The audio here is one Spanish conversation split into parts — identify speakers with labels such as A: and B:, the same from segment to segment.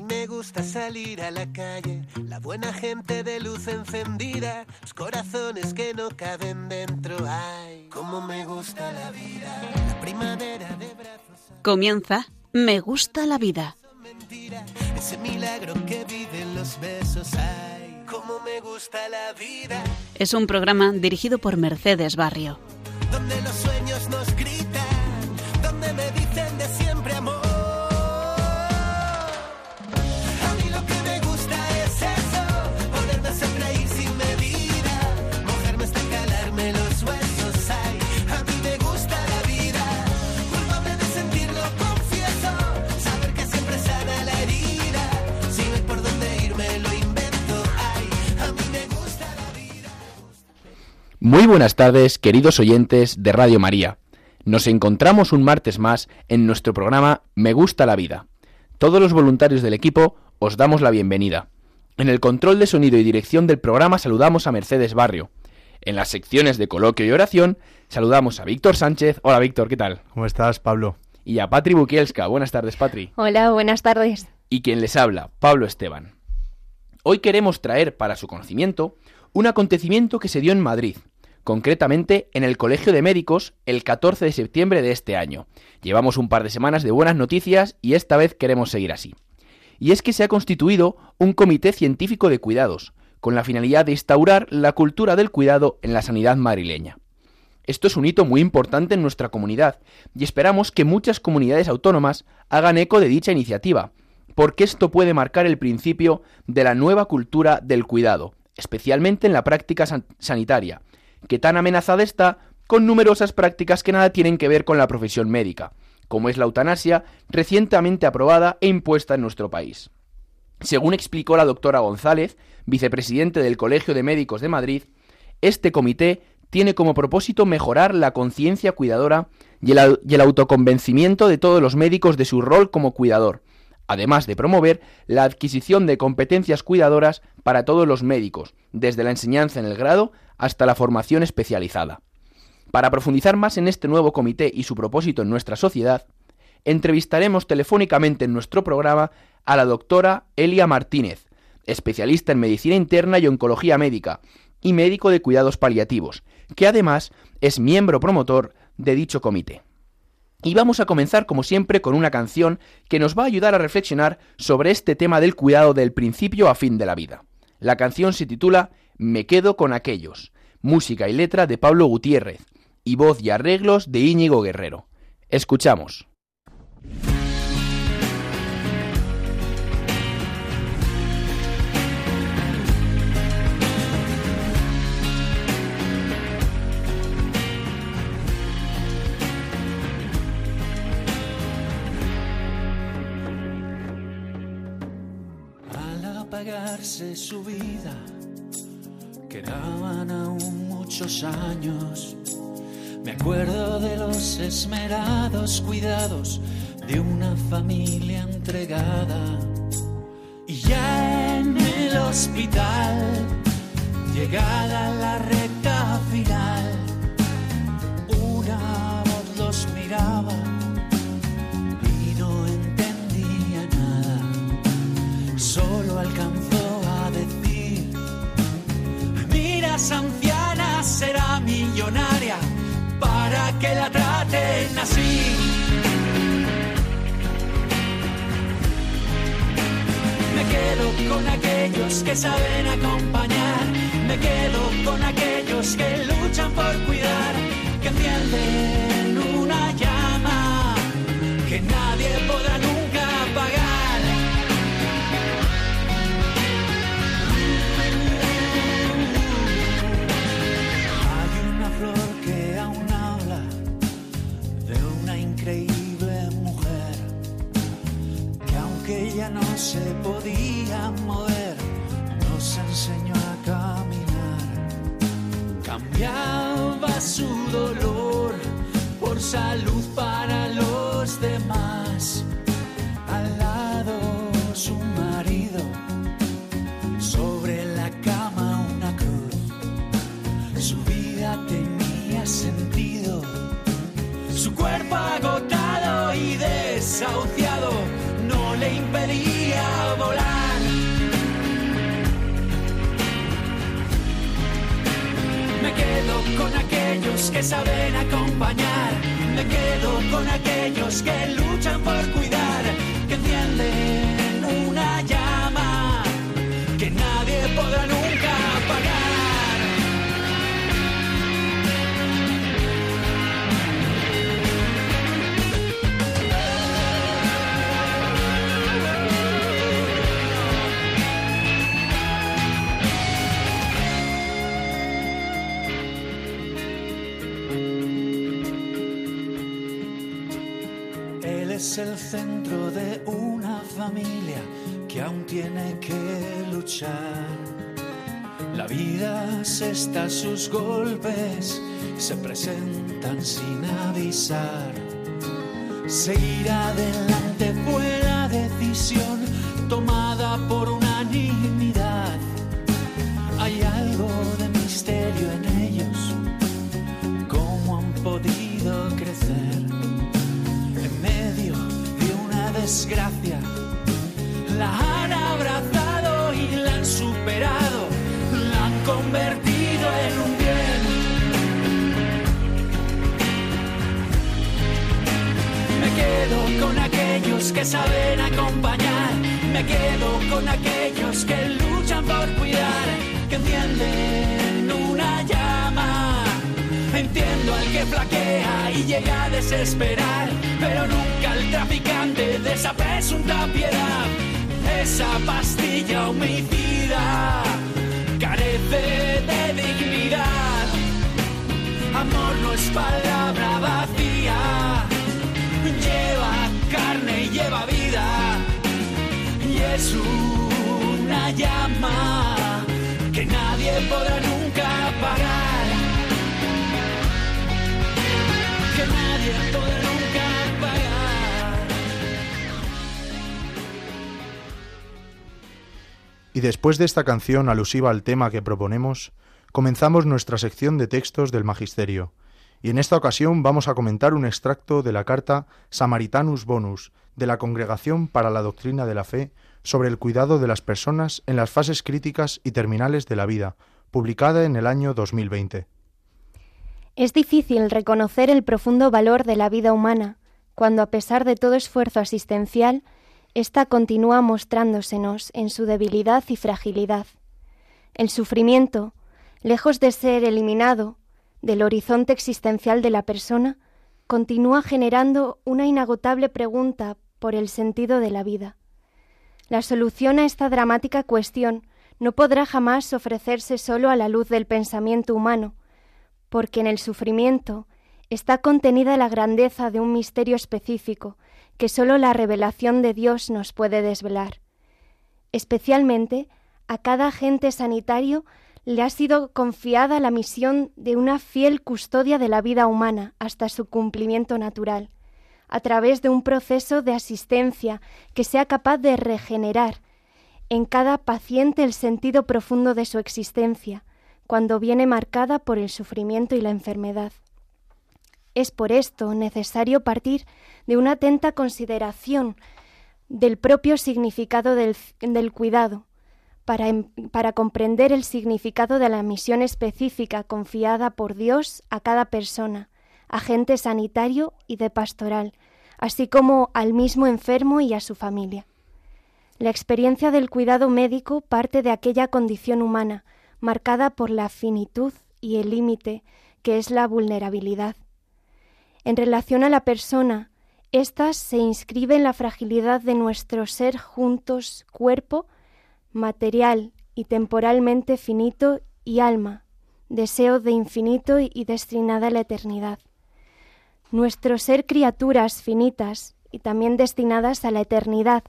A: mí me gusta salir a la calle, la buena gente de luz encendida, los corazones que no caben dentro. Ay, cómo me gusta la vida, la primavera de brazos.
B: Comienza Me gusta la vida.
A: Mentira, ese milagro que viven los besos. Ay, cómo me gusta la vida.
B: Es un programa dirigido por Mercedes Barrio.
A: Donde los
C: Muy buenas tardes, queridos oyentes de Radio María. Nos encontramos un martes más en nuestro programa Me gusta la vida. Todos los voluntarios del equipo os damos la bienvenida. En el control de sonido y dirección del programa saludamos a Mercedes Barrio. En las secciones de coloquio y oración saludamos a Víctor Sánchez. Hola Víctor, ¿qué tal?
D: ¿Cómo estás, Pablo?
C: Y a Patri Bukielska. Buenas tardes, Patri.
E: Hola, buenas tardes.
C: y quien les habla, Pablo Esteban. Hoy queremos traer para su conocimiento un acontecimiento que se dio en Madrid, concretamente en el Colegio de Médicos el 14 de septiembre de este año. Llevamos un par de semanas de buenas noticias y esta vez queremos seguir así. Y es que se ha constituido un comité científico de cuidados, con la finalidad de instaurar la cultura del cuidado en la sanidad madrileña. Esto es un hito muy importante en nuestra comunidad y esperamos que muchas comunidades autónomas hagan eco de dicha iniciativa, porque esto puede marcar el principio de la nueva cultura del cuidado, especialmente en la práctica san- sanitaria, que tan amenazada está con numerosas prácticas que nada tienen que ver con la profesión médica, como es la eutanasia recientemente aprobada e impuesta en nuestro país. Según explicó la doctora González, vicepresidente del Colegio de Médicos de Madrid, este comité tiene como propósito mejorar la conciencia cuidadora y el, y el autoconvencimiento de todos los médicos de su rol como cuidador, además de promover la adquisición de competencias cuidadoras para todos los médicos, desde la enseñanza en el grado hasta la formación especializada. Para profundizar más en este nuevo comité y su propósito en nuestra sociedad, entrevistaremos telefónicamente en nuestro programa a la doctora Elia Martínez, especialista en medicina interna y oncología médica y médico de cuidados paliativos, que además es miembro promotor de dicho comité. Y vamos a comenzar como siempre con una canción que nos va a ayudar a reflexionar sobre este tema del cuidado del principio a fin de la vida. La canción se titula Me quedo con aquellos, música y letra de Pablo Gutiérrez y voz y arreglos de Íñigo Guerrero. Escuchamos.
A: Al apagarse su vida, quedaban aún muchos años. Me acuerdo de los esmerados cuidados de una familia entregada. Y ya en el hospital, llegada la recta final, una voz los miraba esa anciana será millonaria para que la traten así. Me quedo con aquellos que saben acompañar, me quedo con aquellos que luchan por cuidar, que encienden una llama que nadie podrá no se podía mover, nos enseñó a caminar. Cambiaba su dolor por salud para los demás. Al lado su marido, sobre la cama una cruz. Su vida tenía sentido, su cuerpo agotado y desahuciado impedía volar. Me quedo con aquellos que saben acompañar, me quedo con aquellos que luchan por cuidar, que encienden el centro de una familia que aún tiene que luchar. La vida se está a sus golpes, se presentan sin avisar. Seguir adelante fue la decisión tomada por unanimidad. Hay La han abrazado y la han superado, la han convertido en un bien. Me quedo con aquellos que saben acompañar, me quedo con aquellos que luchan por cuidar, que llama. Entiendo al que flaquea y llega a desesperar, pero nunca al traficante de esa presunta piedad. Esa pastilla homicida carece de dignidad. Amor no es palabra vacía, lleva carne y lleva vida. Y es una llama que nadie podrá
D: Y después de esta canción alusiva al tema que proponemos, comenzamos nuestra sección de textos del Magisterio. Y en esta ocasión vamos a comentar un extracto de la carta Samaritanus Bonus de la Congregación para la Doctrina de la Fe sobre el cuidado de las personas en las fases críticas y terminales de la vida, publicada en el año 2020.
E: Es difícil reconocer el profundo valor de la vida humana cuando, a pesar de todo esfuerzo asistencial, ésta continúa mostrándosenos en su debilidad y fragilidad. El sufrimiento, lejos de ser eliminado del horizonte existencial de la persona, continúa generando una inagotable pregunta por el sentido de la vida. La solución a esta dramática cuestión no podrá jamás ofrecerse solo a la luz del pensamiento humano, porque en el sufrimiento está contenida la grandeza de un misterio específico que sólo la revelación de Dios nos puede desvelar. Especialmente a cada agente sanitario le ha sido confiada la misión de una fiel custodia de la vida humana hasta su cumplimiento natural, a través de un proceso de asistencia que sea capaz de regenerar en cada paciente el sentido profundo de su existencia, cuando viene marcada por el sufrimiento y la enfermedad. Es por esto necesario partir de una atenta consideración del propio significado del, cuidado, para, em, para, comprender el significado de la misión específica confiada por Dios a cada persona, agente sanitario y de pastoral, así como al mismo enfermo y a su familia. La experiencia del cuidado médico parte de aquella condición humana, marcada por la finitud y el límite, que es la vulnerabilidad. En relación a la persona, ésta se inscribe en la fragilidad de nuestro ser juntos, cuerpo, material y temporalmente finito y alma, deseo de infinito y destinada a la eternidad. Nuestro ser criaturas finitas y también destinadas a la eternidad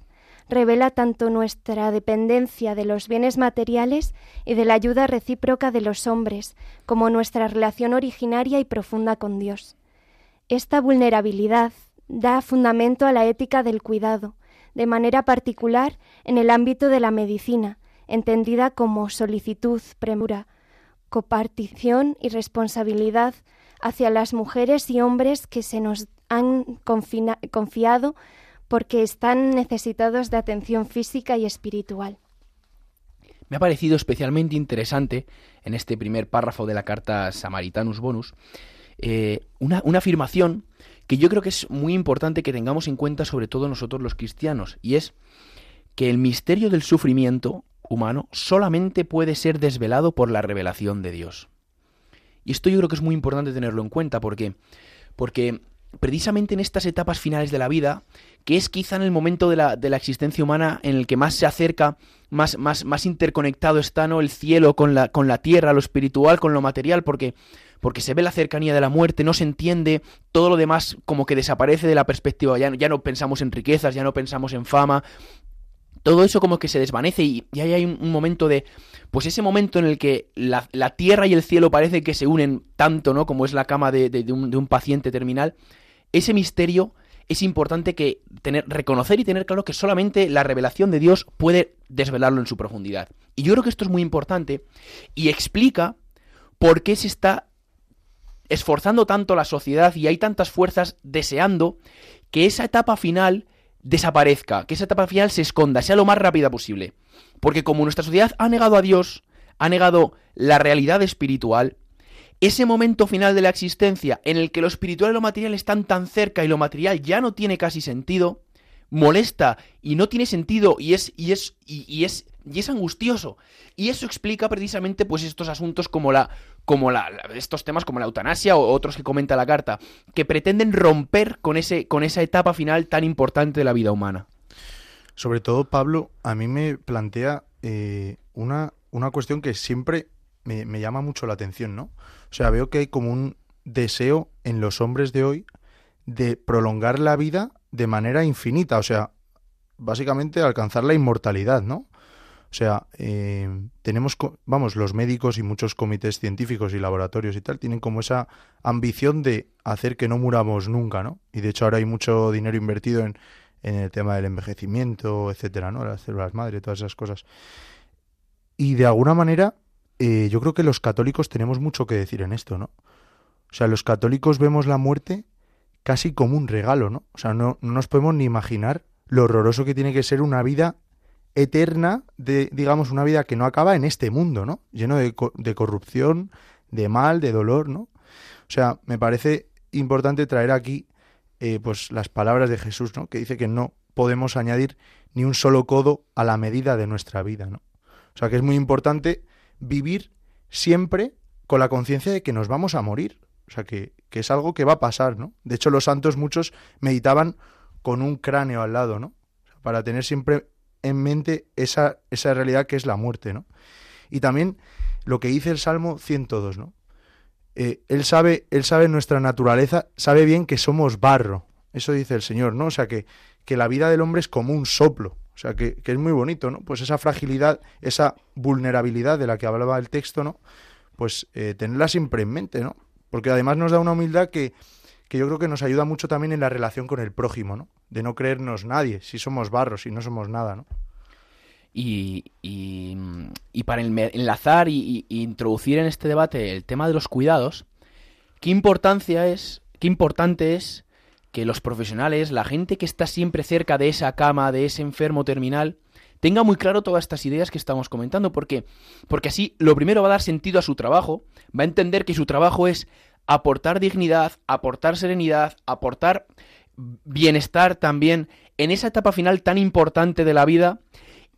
E: revela tanto nuestra dependencia de los bienes materiales y de la ayuda recíproca de los hombres, como nuestra relación originaria y profunda con Dios. Esta vulnerabilidad da fundamento a la ética del cuidado, de manera particular en el ámbito de la medicina, entendida como solicitud, premura, copartición y responsabilidad hacia las mujeres y hombres que se nos han confiado porque están necesitados de atención física y espiritual.
C: Me ha parecido especialmente interesante en este primer párrafo de la carta Samaritanus Bonus eh, una, una afirmación que yo creo que es muy importante que tengamos en cuenta sobre todo nosotros los cristianos, y es que el misterio del sufrimiento humano solamente puede ser desvelado por la revelación de Dios. Y esto yo creo que es muy importante tenerlo en cuenta porque porque precisamente en estas etapas finales de la vida, que es quizá en el momento de la, de la existencia humana en el que más se acerca, más, más, más interconectado está ¿no? el cielo con la, con la tierra, lo espiritual con lo material, porque, porque se ve la cercanía de la muerte, no se entiende, todo lo demás como que desaparece de la perspectiva, ya, ya no pensamos en riquezas, ya no pensamos en fama, todo eso como que se desvanece y, ahí hay un, momento de, pues ese momento en el que la, la, tierra y el cielo parece que se unen tanto, ¿no? Como es la cama de, de un, paciente terminal, ese misterio es importante que tener, reconocer y tener claro que solamente la revelación de Dios puede desvelarlo en su profundidad. Y yo creo que esto es muy importante y explica por qué se está esforzando tanto la sociedad y hay tantas fuerzas deseando que esa etapa final desaparezca, que esa etapa final se esconda, sea lo más rápida posible. Porque como nuestra sociedad ha negado a Dios, ha negado la realidad espiritual, ese momento final de la existencia en el que lo espiritual y lo material están tan cerca y lo material ya no tiene casi sentido, molesta y no tiene sentido y es y es y, es y es angustioso. Y eso explica precisamente pues estos asuntos como la como la, estos temas como la eutanasia o otros que comenta la carta, que pretenden romper con ese con esa etapa final tan importante de la vida humana.
D: Sobre todo, Pablo, a mí me plantea eh, una, una cuestión que siempre me, llama mucho la atención, ¿no? O sea, veo que hay como un deseo en los hombres de hoy de prolongar la vida de manera infinita, o sea, básicamente alcanzar la inmortalidad, ¿no? O sea, eh, tenemos, vamos, los médicos y muchos comités científicos y laboratorios y tal tienen como esa ambición de hacer que no muramos nunca, ¿no? Y de hecho ahora hay mucho dinero invertido en, en el tema del envejecimiento, etcétera, ¿no? Las células madre, todas esas cosas. Y de alguna manera, eh, yo creo que los católicos tenemos mucho que decir en esto, ¿no? O sea, los católicos vemos la muerte casi como un regalo, ¿no? O sea, no, no nos podemos ni imaginar lo horroroso que tiene que ser una vida eterna, de, digamos, una vida que no acaba en este mundo, ¿no? Lleno de, de corrupción, de mal, de dolor, ¿no? O sea, me parece importante traer aquí eh, pues las palabras de Jesús, ¿no? Que dice que no podemos añadir ni un solo codo a la medida de nuestra vida, ¿no? O sea que es muy importante vivir siempre con la conciencia de que nos vamos a morir. O sea que, que, es algo que va a pasar, ¿no? De hecho, los santos muchos meditaban con un cráneo al lado, ¿no? Para tener siempre en mente esa, esa realidad que es la muerte, ¿no? Y también lo que dice el Salmo 102, ¿no? Eh, él sabe, él sabe nuestra naturaleza, sabe bien que somos barro. Eso dice el Señor, ¿no? O sea que, que la vida del hombre es como un soplo. O sea que, que, es muy bonito, ¿no? Pues esa fragilidad, esa vulnerabilidad de la que hablaba el texto, ¿no? Pues eh, tenerla siempre en mente, ¿no? Porque además nos da una humildad que, que yo creo que nos ayuda mucho también en la relación con el prójimo, ¿no? De no creernos nadie, si somos barros, si no somos nada, ¿no?
C: Y, y, y para enlazar y, y, introducir en este debate el tema de los cuidados, qué importancia es, qué importante es que los profesionales, la gente que está siempre cerca de esa cama, de ese enfermo terminal, tenga muy claro todas estas ideas que estamos comentando, porque, porque así lo primero va a dar sentido a su trabajo, va a entender que su trabajo es aportar dignidad, aportar serenidad, aportar bienestar también en esa etapa final tan importante de la vida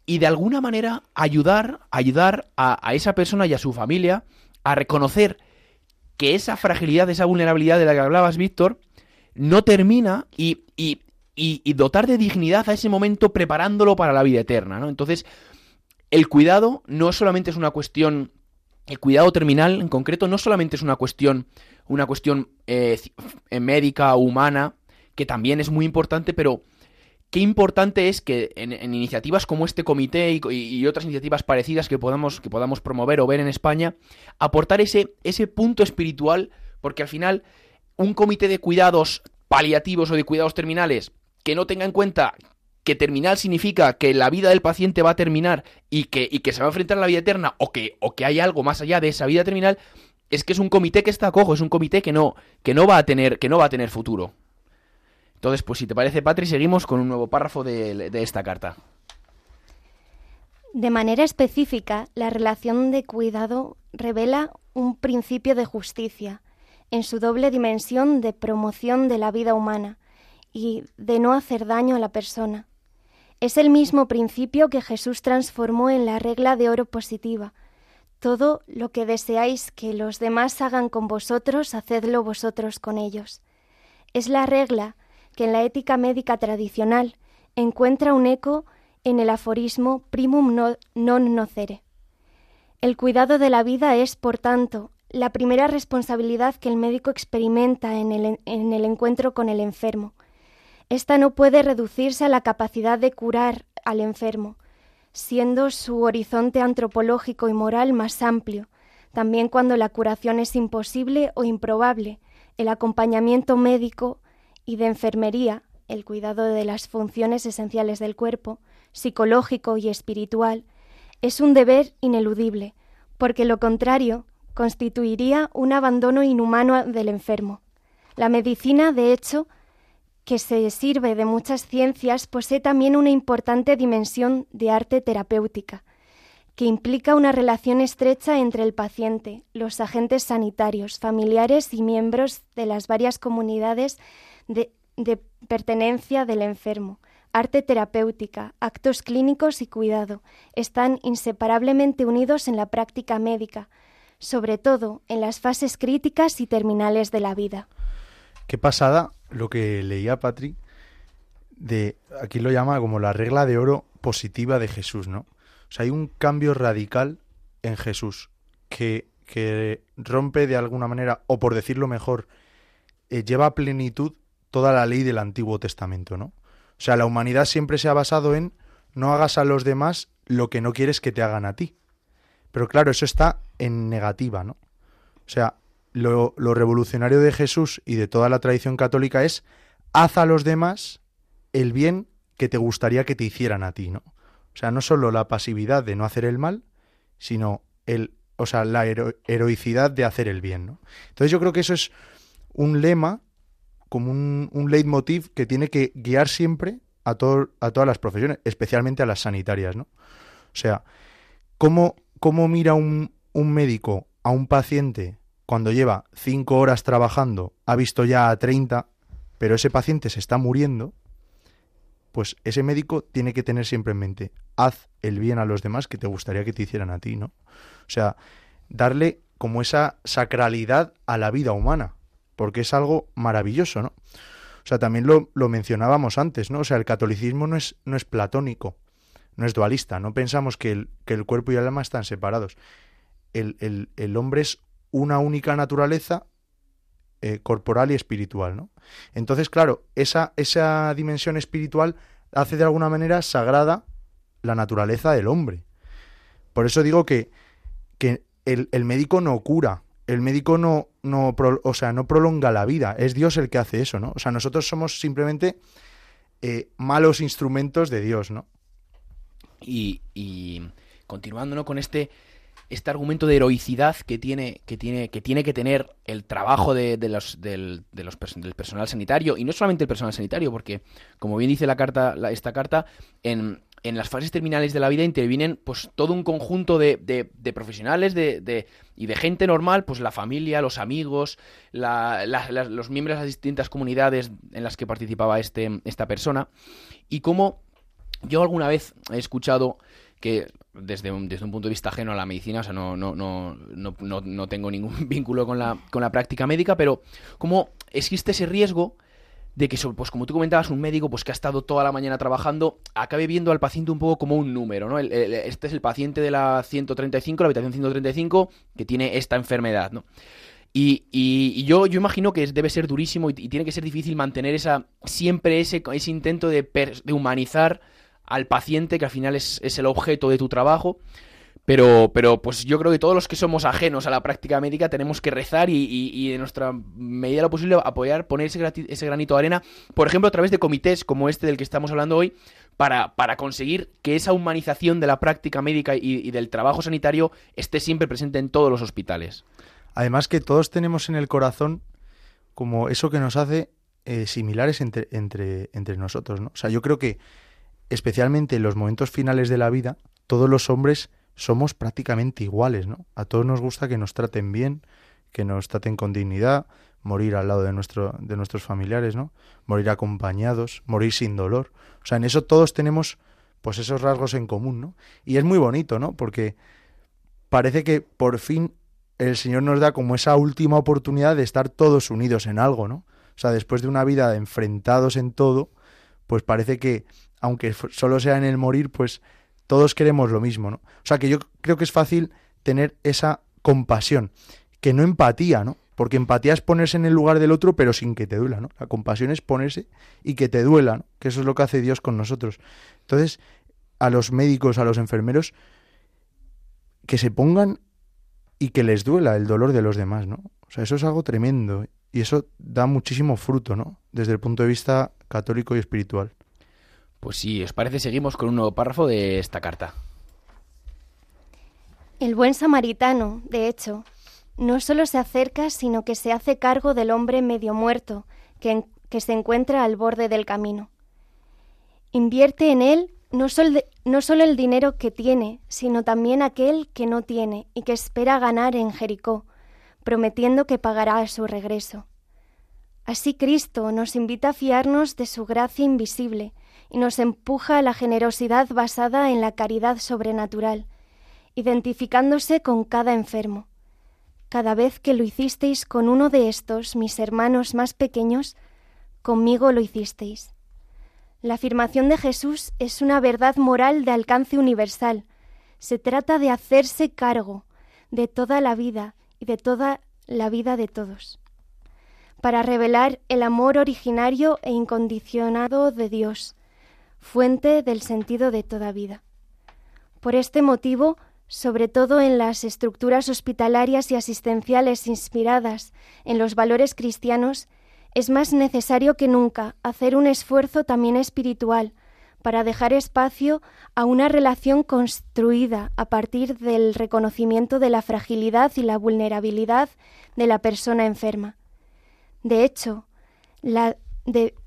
C: y de alguna manera ayudar, ayudar a, a, esa persona y a su familia a reconocer que esa fragilidad, esa vulnerabilidad de la que hablabas, Víctor, no termina y, y, y, dotar de dignidad a ese momento preparándolo para la vida eterna, ¿no? Entonces, el cuidado no solamente es una cuestión, el cuidado terminal en concreto no solamente es una cuestión, una cuestión eh, médica, humana, que también es muy importante, pero qué importante es que en, en iniciativas como este comité y, y, otras iniciativas parecidas que podamos, que podamos promover o ver en España, aportar ese, ese punto espiritual, porque al final un comité de cuidados paliativos o de cuidados terminales que no tenga en cuenta que terminal significa que la vida del paciente va a terminar y que, y que se va a enfrentar a la vida eterna o que, o que hay algo más allá de esa vida terminal, es que es un comité que está cojo, es un comité que no, que no va a tener, que no va a tener futuro. Entonces, pues si te parece, Patri, seguimos con un nuevo párrafo de, de esta carta.
E: De manera específica, la relación de cuidado revela un principio de justicia, en su doble dimensión de promoción de la vida humana y de no hacer daño a la persona. Es el mismo principio que Jesús transformó en la regla de oro positiva. Todo lo que deseáis que los demás hagan con vosotros, hacedlo vosotros con ellos. Es la regla que en la ética médica tradicional encuentra un eco en el aforismo primum non nocere. El cuidado de la vida es, por tanto, la primera responsabilidad que el médico experimenta en el, en el encuentro con el enfermo. Esta no puede reducirse a la capacidad de curar al enfermo, siendo su horizonte antropológico y moral más amplio. También cuando la curación es imposible o improbable, el acompañamiento médico y de enfermería, el cuidado de las funciones esenciales del cuerpo, psicológico y espiritual, es un deber ineludible, porque lo contrario constituiría un abandono inhumano del enfermo. La medicina, de hecho, que se sirve de muchas ciencias, posee también una importante dimensión de arte terapéutica, que implica una relación estrecha entre el paciente, los agentes sanitarios, familiares y miembros de las varias comunidades de, pertenencia del enfermo. Arte terapéutica, actos clínicos y cuidado están inseparablemente unidos en la práctica médica, sobre todo en las fases críticas y terminales de la vida.
D: Qué pasada lo que leía Patri de aquí lo llama como la regla de oro positiva de Jesús, ¿no? O sea, hay un cambio radical en Jesús que, que rompe de alguna manera, o por decirlo mejor, eh, lleva a plenitud toda la ley del Antiguo Testamento, ¿no? O sea, la humanidad siempre se ha basado en no hagas a los demás lo que no quieres que te hagan a ti. Pero claro, eso está en negativa, ¿no? O sea, lo, lo, revolucionario de Jesús y de toda la tradición católica es haz a los demás el bien que te gustaría que te hicieran a ti, ¿no? O sea, no solo la pasividad de no hacer el mal, sino el, o sea, la hero heroicidad de hacer el bien, ¿no? Entonces yo creo que eso es un lema, como un, un leitmotiv que tiene que guiar siempre a, todo, a todas las profesiones, especialmente a las sanitarias, ¿no? O sea, ¿cómo, cómo mira un, un médico a un paciente cuando lleva cinco horas trabajando, ha visto ya a 30, pero ese paciente se está muriendo, pues ese médico tiene que tener siempre en mente, haz el bien a los demás que te gustaría que te hicieran a ti, ¿no? O sea, darle como esa sacralidad a la vida humana, porque es algo maravilloso, ¿no? O sea, también lo, lo mencionábamos antes, ¿no? O sea, el catolicismo no es, no es platónico, no es dualista, no pensamos que el, cuerpo y el alma están separados. El, hombre es una única naturaleza eh, corporal y espiritual, ¿no? Entonces, claro, esa, dimensión espiritual hace de alguna manera sagrada la naturaleza del hombre. Por eso digo que, el, médico no cura, el médico no prolonga la vida, es Dios el que hace eso, ¿no? O sea, nosotros somos simplemente eh, malos instrumentos de Dios, ¿no?
C: Y, y continuando con este este argumento de heroicidad que tiene que, tiene, que, tiene que tener el trabajo de, de los, del, de los, del personal sanitario, y no solamente el personal sanitario, porque, como bien dice la carta, la, esta carta, en, en, las fases terminales de la vida intervienen pues todo un conjunto de, de, de profesionales de, y de gente normal, pues la familia, los amigos, la, la, los miembros de las distintas comunidades en las que participaba este, esta persona, y como yo alguna vez he escuchado que desde un, desde un punto de vista ajeno a la medicina, o sea, no, no, no, no, no tengo ningún vínculo con la, con la práctica médica, pero cómo existe ese riesgo de que, pues como tú comentabas, un médico pues que ha estado toda la mañana trabajando, acabe viendo al paciente un poco como un número, ¿no? El, el, este es el paciente de la 135, la habitación 135, que tiene esta enfermedad, ¿no? Y, y, y, yo, yo imagino que debe ser durísimo y, y, tiene que ser difícil mantener esa siempre ese, ese intento de, per, de humanizar al paciente, que al final es, es el objeto de tu trabajo. Pero, pero pues yo creo que todos los que somos ajenos a la práctica médica tenemos que rezar y, y, nuestra medida de lo posible apoyar, poner ese, ese, granito de arena, por ejemplo, a través de comités como este del que estamos hablando hoy, para, para conseguir que esa humanización de la práctica médica y, y del trabajo sanitario esté siempre presente en todos los hospitales.
D: Además que todos tenemos en el corazón como eso que nos hace eh, similares entre, entre, entre nosotros, ¿no? O sea, yo creo que especialmente en los momentos finales de la vida, todos los hombres somos prácticamente iguales, ¿no? A todos nos gusta que nos traten bien, que nos traten con dignidad, morir al lado de, nuestro, de nuestros familiares, ¿no? Morir acompañados, morir sin dolor. O sea, en eso todos tenemos pues esos rasgos en común, ¿no? Y es muy bonito, ¿no? Porque parece que por fin el Señor nos da como esa última oportunidad de estar todos unidos en algo, ¿no? O sea, después de una vida enfrentados en todo, pues parece que, aunque solo sea en el morir, pues todos queremos lo mismo, ¿no? O sea, que yo creo que es fácil tener esa compasión, que no empatía, ¿no? Porque empatía es ponerse en el lugar del otro, pero sin que te duela, ¿no? La compasión es ponerse y que te duela, ¿no? Que eso es lo que hace Dios con nosotros. Entonces, a los médicos, a los enfermeros, que se pongan y que les duela el dolor de los demás, ¿no? O sea, eso es algo tremendo y eso da muchísimo fruto, ¿no? Desde el punto de vista católico y espiritual.
C: Pues sí, ¿os parece? Seguimos con un nuevo párrafo de esta carta.
E: El buen samaritano, de hecho, no solo se acerca, sino que se hace cargo del hombre medio muerto que, que se encuentra al borde del camino. Invierte en él no, no solo el dinero que tiene, sino también aquel que no tiene y que espera ganar en Jericó, prometiendo que pagará a su regreso. Así Cristo nos invita a fiarnos de su gracia invisible y nos empuja a la generosidad basada en la caridad sobrenatural, identificándose con cada enfermo. Cada vez que lo hicisteis con uno de estos, mis hermanos más pequeños, conmigo lo hicisteis. La afirmación de Jesús es una verdad moral de alcance universal. Se trata de hacerse cargo de toda la vida y de toda la vida de todos, para revelar el amor originario e incondicionado de Dios, fuente del sentido de toda vida. Por este motivo, sobre todo en las estructuras hospitalarias y asistenciales inspiradas en los valores cristianos, es más necesario que nunca hacer un esfuerzo también espiritual para dejar espacio a una relación construida a partir del reconocimiento de la fragilidad y la vulnerabilidad de la persona enferma. De hecho, la,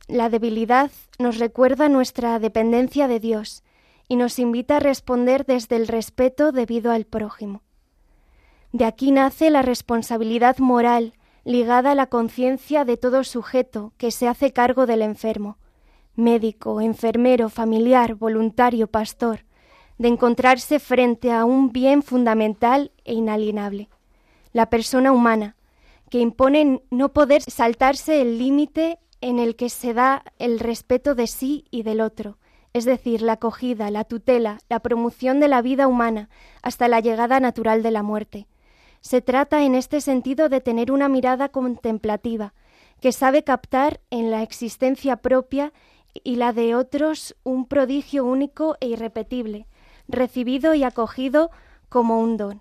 E: la debilidad nos recuerda nuestra dependencia de Dios y nos invita a responder desde el respeto debido al prójimo. De aquí nace la responsabilidad moral ligada a la conciencia de todo sujeto que se hace cargo del enfermo, médico, enfermero, familiar, voluntario, pastor, de encontrarse frente a un bien fundamental e inalienable, la persona humana, que impone no poder saltarse el límite en el que se da el respeto de sí y del otro, es decir, la acogida, la tutela, la promoción de la vida humana hasta la llegada natural de la muerte, se trata en este sentido de tener una mirada contemplativa, que sabe captar en la existencia propia y la de otros un prodigio único e irrepetible, recibido y acogido como un don.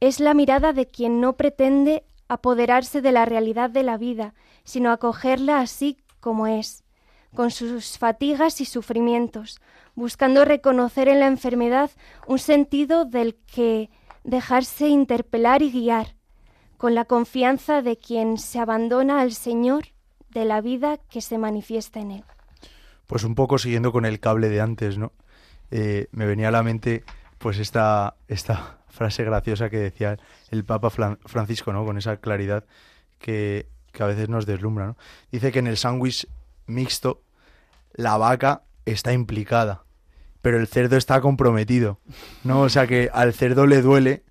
E: Es la mirada de quien no pretende apoderarse de la realidad de la vida, sino acogerla así como es, con sus fatigas y sufrimientos, buscando reconocer en la enfermedad un sentido del que dejarse interpelar y guiar, con la confianza de quien se abandona al Señor de la vida que se manifiesta en él.
D: Pues un poco siguiendo con el cable de antes, ¿no? Eh, me venía a la mente pues esta, esta frase graciosa que decía el Papa Francisco, ¿no? Con esa claridad que, que a veces nos deslumbra, ¿no? Dice que en el sándwich mixto la vaca está implicada pero el cerdo está comprometido, ¿no? O sea que al cerdo le duele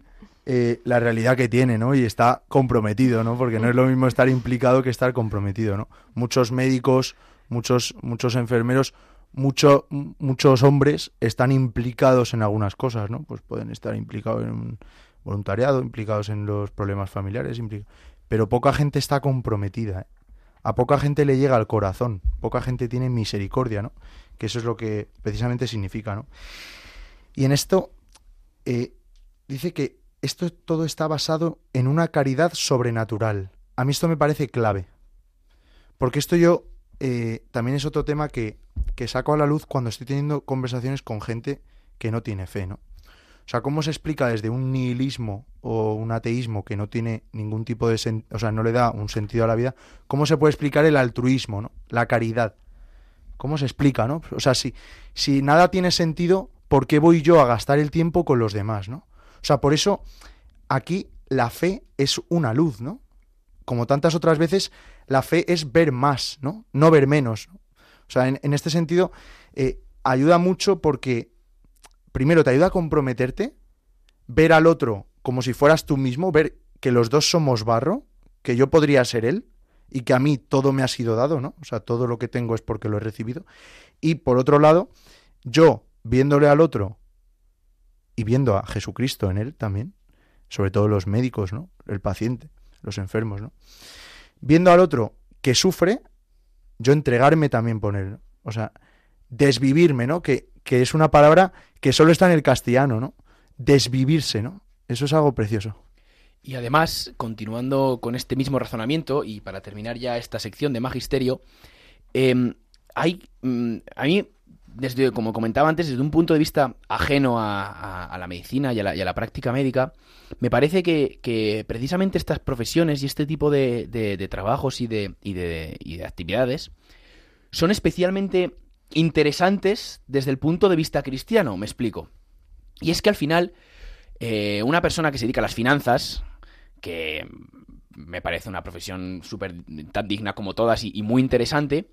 D: eh, la realidad que tiene, ¿no? Y está comprometido, ¿no? Porque no es lo mismo estar implicado que estar comprometido, ¿no? Muchos médicos, muchos, muchos enfermeros, mucho, muchos hombres están implicados en algunas cosas, ¿no? Pues pueden estar implicados en un voluntariado, implicados en los problemas familiares, pero poca gente está comprometida. ¿eh? A poca gente le llega al corazón, poca gente tiene misericordia, ¿no? que eso es lo que precisamente significa, ¿no? Y en esto eh, dice que esto todo está basado en una caridad sobrenatural. A mí esto me parece clave, porque esto yo eh, también es otro tema que, que saco a la luz cuando estoy teniendo conversaciones con gente que no tiene fe, ¿no? O sea, ¿cómo se explica desde un nihilismo o un ateísmo que no tiene ningún tipo de... sen- o sea, no le da un sentido a la vida? ¿Cómo se puede explicar el altruismo, ¿no? La caridad. ¿Cómo se explica, no? O sea, si, si nada tiene sentido, ¿por qué voy yo a gastar el tiempo con los demás, no? O sea, por eso aquí la fe es una luz, ¿no? Como tantas otras veces, la fe es ver más, ¿no? No ver menos. ¿no? O sea, en, en este sentido, eh, ayuda mucho porque, primero, te ayuda a comprometerte, ver al otro como si fueras tú mismo, ver que los dos somos barro, que yo podría ser él y que a mí todo me ha sido dado, ¿no? O sea, todo lo que tengo es porque lo he recibido. Y por otro lado, yo viéndole al otro y viendo a Jesucristo en él también, sobre todo los médicos, ¿no? El paciente, los enfermos, ¿no? Viendo al otro que sufre, yo entregarme también por él. O sea, desvivirme, ¿no? Que, que es una palabra que solo está en el castellano, ¿no? Desvivirse, ¿no? Eso es algo precioso.
C: Y además, continuando con este mismo razonamiento, y para terminar ya esta sección de magisterio, eh, hay, mm, a mí, desde, como comentaba antes, desde un punto de vista ajeno a, la medicina y a la, práctica médica, me parece que, precisamente estas profesiones y este tipo de, trabajos y, de, y de actividades son especialmente interesantes desde el punto de vista cristiano, me explico. Y es que al final, eh, una persona que se dedica a las finanzas, que me parece una profesión tan digna como todas y, muy interesante,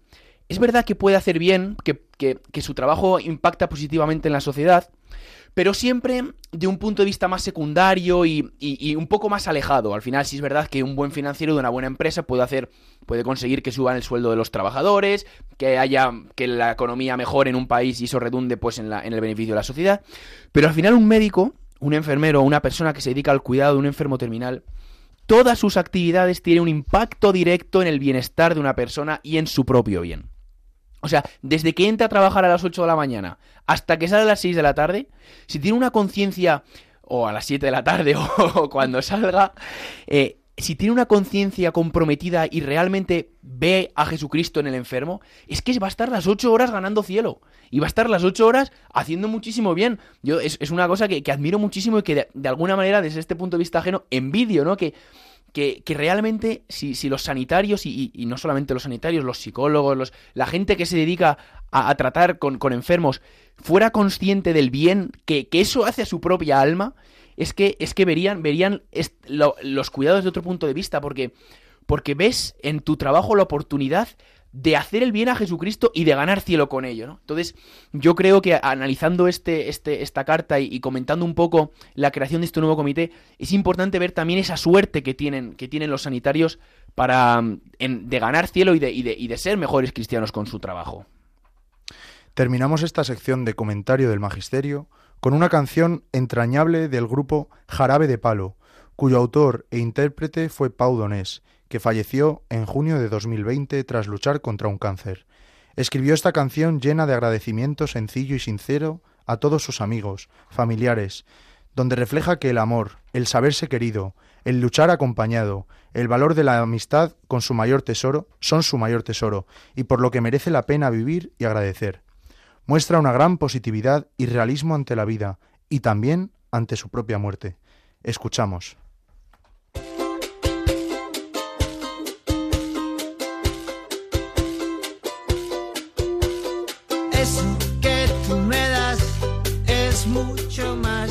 C: es verdad que puede hacer bien, que- que su trabajo impacta positivamente en la sociedad, pero siempre de un punto de vista más secundario y, un poco más alejado. Al final, sí es verdad que un buen financiero de una buena empresa puede hacer, puede conseguir que suban el sueldo de los trabajadores, que haya, que la economía mejore en un país y eso redunde pues en, la, en el beneficio de la sociedad. Pero al final un médico, un enfermero, una persona que se dedica al cuidado de un enfermo terminal, todas sus actividades tienen un impacto directo en el bienestar de una persona y en su propio bien. O sea, desde que entra a trabajar a las 8 de la mañana hasta que sale a las 6 de la tarde, si tiene una conciencia, o a las 7 de la tarde, o cuando salga, eh, si tiene una conciencia comprometida y realmente ve a Jesucristo en el enfermo, es que va a estar las 8 horas ganando cielo. Y va a estar las 8 horas haciendo muchísimo bien. Yo, es, es una cosa que, que admiro muchísimo y que de, de alguna manera, desde este punto de vista ajeno, envidio, ¿no? Que, que, realmente si, si los sanitarios, y, no solamente los sanitarios, los psicólogos, los, la gente que se dedica a, tratar con, con enfermos, fuera consciente del bien que, que eso hace a su propia alma, es que, es que verían, verían los cuidados de otro punto de vista, porque, porque ves en tu trabajo la oportunidad de hacer el bien a Jesucristo y de ganar cielo con ello. Entonces, yo creo que analizando este, este, esta carta y, comentando un poco la creación de este nuevo comité, es importante ver también esa suerte que tienen, que tienen los sanitarios para mm, de ganar cielo y de, y, de, y de ser mejores cristianos con su trabajo.
D: Terminamos esta sección de comentario del Magisterio con una canción entrañable del grupo Jarabe de Palo, cuyo autor e intérprete fue Pau Donés, que falleció en junio de 2020 tras luchar contra un cáncer. Escribió esta canción llena de agradecimiento sencillo y sincero a todos sus amigos, familiares, donde refleja que el amor, el saberse querido, el luchar acompañado, el valor de la amistad con su mayor tesoro, son su mayor tesoro, y por lo que merece la pena vivir y agradecer. Muestra una gran positividad y realismo ante la vida, y también ante su propia muerte. Escuchamos.
F: Que tú me das es mucho más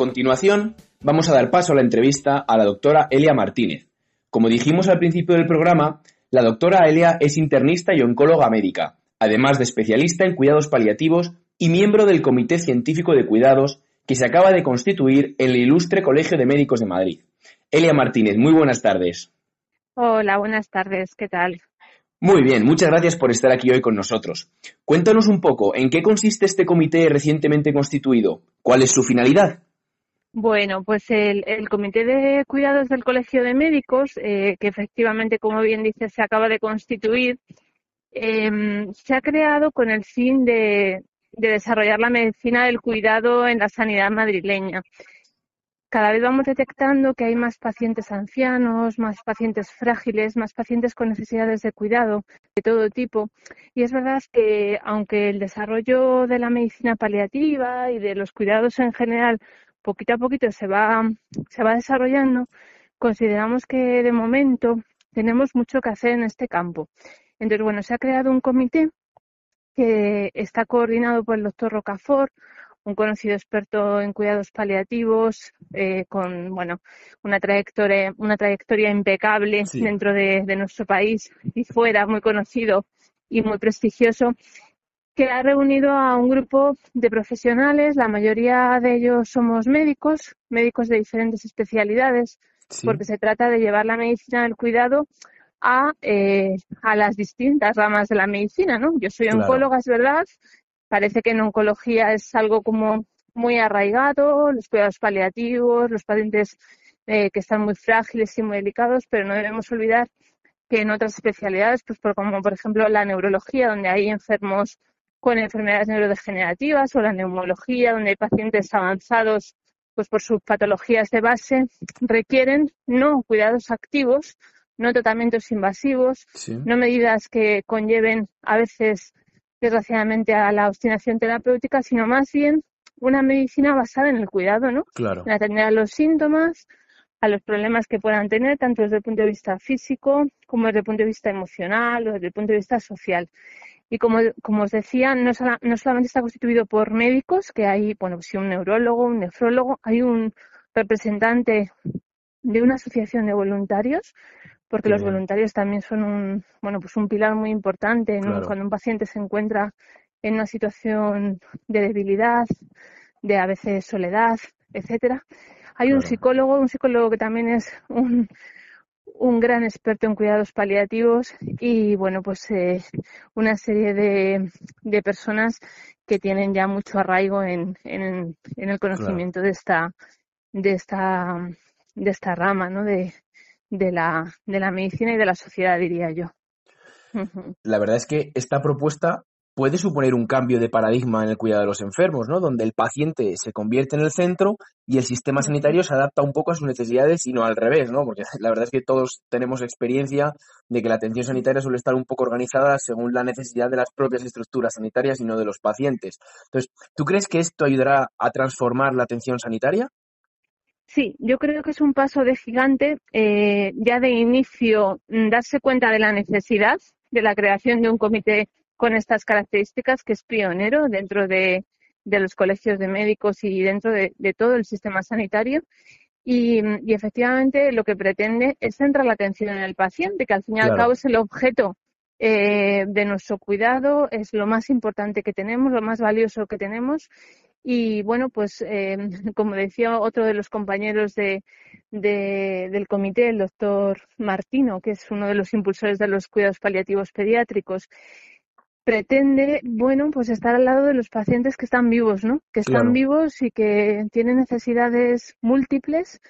G: continuación, vamos a dar paso a la entrevista a la doctora Elia Martínez. Como dijimos al principio del programa, la doctora Elia es internista y oncóloga médica, además de especialista en cuidados paliativos y miembro del Comité Científico de Cuidados que se acaba de constituir en el Ilustre Colegio de Médicos de Madrid. Elia Martínez, muy buenas tardes.
H: Hola, buenas tardes, ¿qué tal?
G: Muy bien, muchas gracias por estar aquí hoy con nosotros. Cuéntanos un poco, ¿en qué consiste este comité recientemente constituido? ¿Cuál es su finalidad?
H: Bueno, pues el, Comité de Cuidados del Colegio de Médicos, eh, que efectivamente, como bien dices, se acaba de constituir, em, se ha creado con el fin de desarrollar la medicina del cuidado en la sanidad madrileña. Cada vez vamos detectando que hay más pacientes ancianos, más pacientes frágiles, más pacientes con necesidades de cuidado de todo tipo. Y es verdad que aunque el desarrollo de la medicina paliativa y de los cuidados en general poquito a poquito se va, se va desarrollando, consideramos que de momento tenemos mucho que hacer en este campo. Entonces, bueno, se ha creado un comité que está coordinado por el doctor Rocafort, un conocido experto en cuidados paliativos, eh, con bueno, una trayectoria, una trayectoria impecable
G: Sí.
H: dentro de, de nuestro país y fuera, muy conocido y muy prestigioso, que ha reunido a un grupo de profesionales, la mayoría de ellos somos médicos, médicos de diferentes especialidades, porque se trata de llevar la medicina del cuidado a, eh, a las distintas ramas de la medicina, ¿no? Yo soy
G: Claro.
H: oncóloga, es verdad, parece que en oncología es algo como muy arraigado, los cuidados paliativos, los pacientes eh, que están muy frágiles y muy delicados, pero no debemos olvidar que en otras especialidades, pues por, como por ejemplo la neurología, donde hay enfermos con enfermedades neurodegenerativas, o la neumología, donde hay pacientes avanzados, pues por sus patologías de base, requieren no cuidados activos, no tratamientos invasivos, no medidas que conlleven a veces, desgraciadamente, a la obstinación terapéutica, sino más bien una medicina basada en el cuidado, ¿no?
G: Claro.
H: En atender a los síntomas, a los problemas que puedan tener, tanto desde el punto de vista físico como desde el punto de vista emocional o desde el punto de vista social. Y como, como os decía, no, no solamente está constituido por médicos, que hay, bueno, pues un neurólogo, un nefrólogo, hay un representante de una asociación de voluntarios, porque
G: Qué
H: los
G: bien.
H: voluntarios también son un, bueno, pues un pilar muy importante un-
G: Claro.
H: cuando un paciente se encuentra en una situación de debilidad, de a veces soledad, etcétera. Hay un psicólogo, un psicólogo que también es un, un gran experto en cuidados paliativos y bueno, pues eh, una serie de, de, personas que tienen ya mucho arraigo en, en, en el conocimiento de esta de esta de esta rama, ¿no? De, de la de la medicina y de la sociedad, diría yo.
G: La verdad es que esta propuesta puede suponer un cambio de paradigma en el cuidado de los enfermos, ¿no? Donde el paciente se convierte en el centro y el sistema sanitario se adapta un poco a sus necesidades y no al revés, ¿no? Porque la verdad es que todos tenemos experiencia de que la atención sanitaria suele estar un poco organizada según la necesidad de las propias estructuras sanitarias y no de los pacientes. Entonces, ¿tú crees que esto ayudará a transformar la atención sanitaria?
H: Sí, yo creo que es un paso de gigante eh, ya de inicio mm, darse cuenta de la necesidad de la creación de un comité con estas características, que es pionero dentro de, los colegios de médicos y dentro de, todo el sistema sanitario. Y, efectivamente lo que pretende es centrar la atención en el paciente, que al fin y al cabo es el objeto eh, de nuestro cuidado, es lo más importante que tenemos, lo más valioso que tenemos. Y bueno, pues eh, como decía otro de los compañeros de, del comité, el doctor Martino, que es uno de los impulsores de los cuidados paliativos pediátricos, pretende, bueno, pues estar al lado de los pacientes que están vivos, ¿no? Que están vivos y que tienen necesidades múltiples,